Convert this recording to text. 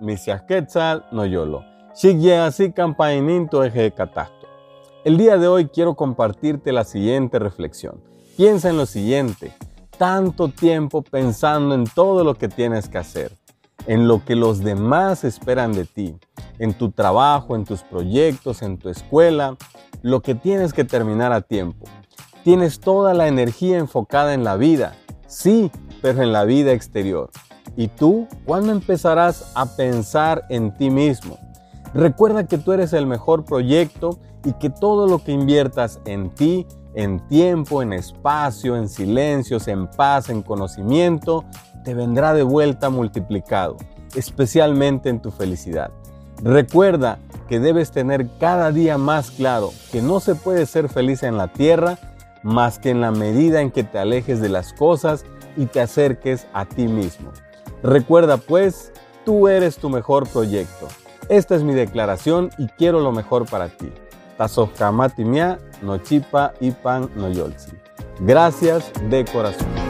Misias Quetzal, Noyolo. Así campaininto eje catasto. El día de hoy quiero compartirte la siguiente reflexión. Piensa en lo siguiente. Tanto tiempo pensando en todo lo que tienes que hacer, en lo que los demás esperan de ti, en tu trabajo, en tus proyectos, en tu escuela, lo que tienes que terminar a tiempo. Tienes toda la energía enfocada en la vida, sí, pero en la vida exterior. ¿Y tú cuándo empezarás a pensar en ti mismo? Recuerda que tú eres el mejor proyecto y que todo lo que inviertas en ti, en tiempo, en espacio, en silencios, en paz, en conocimiento, te vendrá de vuelta multiplicado, especialmente en tu felicidad. Recuerda que debes tener cada día más claro que no se puede ser feliz en la tierra más que en la medida en que te alejes de las cosas y te acerques a ti mismo. Recuerda pues, tú eres tu mejor proyecto. Esta es mi declaración y quiero lo mejor para ti. Tazofkamatimia, no chipa y pan no yolsi. Gracias de corazón.